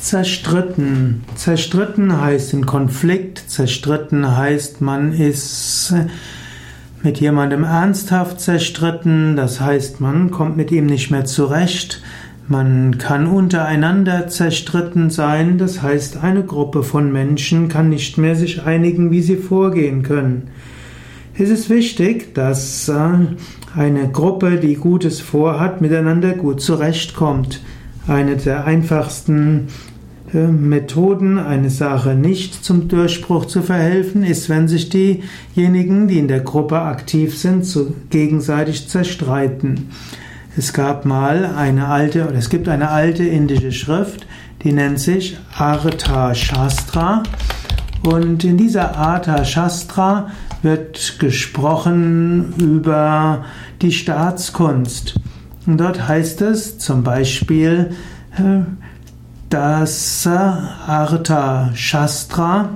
Zerstritten. Zerstritten heißt in Konflikt. Zerstritten heißt, man ist mit jemandem ernsthaft zerstritten. Das heißt, man kommt mit ihm nicht mehr zurecht. Man kann untereinander zerstritten sein. Das heißt, eine Gruppe von Menschen kann nicht mehr sich einigen, wie sie vorgehen können. Es ist wichtig, dass äh, eine Gruppe, die Gutes vorhat, miteinander gut zurechtkommt. Eine der einfachsten äh, Methoden, eine Sache nicht zum Durchbruch zu verhelfen, ist, wenn sich diejenigen, die in der Gruppe aktiv sind, gegenseitig zerstreiten. Es gab mal eine alte, oder es gibt eine alte indische Schrift, die nennt sich Artha Shastra. Und in dieser Artha Shastra wird gesprochen über die Staatskunst. Und dort heißt es zum Beispiel, äh, dass Artha Shastra,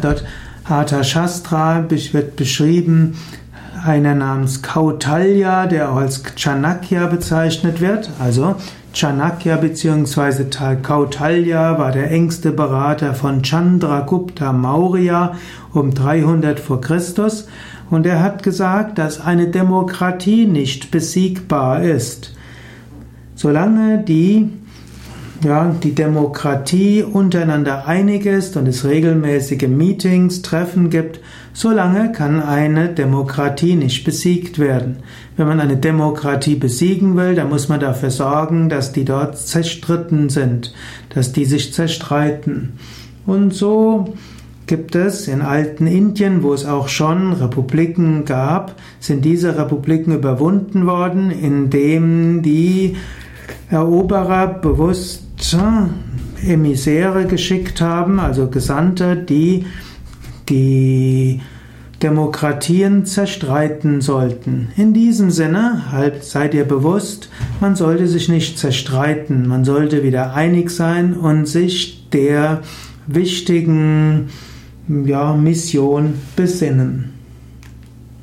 dort Artha Shastra wird beschrieben, einer namens Kautalya, der auch als Chanakya bezeichnet wird. Also Chanakya bzw. Kautalya war der engste Berater von Chandragupta Maurya um 300 vor Christus und er hat gesagt, dass eine Demokratie nicht besiegbar ist. Solange die ja, die Demokratie untereinander einig ist und es regelmäßige Meetings, Treffen gibt, solange kann eine Demokratie nicht besiegt werden. Wenn man eine Demokratie besiegen will, dann muss man dafür sorgen, dass die dort zerstritten sind, dass die sich zerstreiten. Und so gibt es in alten Indien, wo es auch schon Republiken gab, sind diese Republiken überwunden worden, indem die Eroberer bewusst Emissäre geschickt haben, also Gesandte, die die Demokratien zerstreiten sollten. In diesem Sinne, halt seid ihr bewusst, man sollte sich nicht zerstreiten, man sollte wieder einig sein und sich der wichtigen ja, Mission besinnen.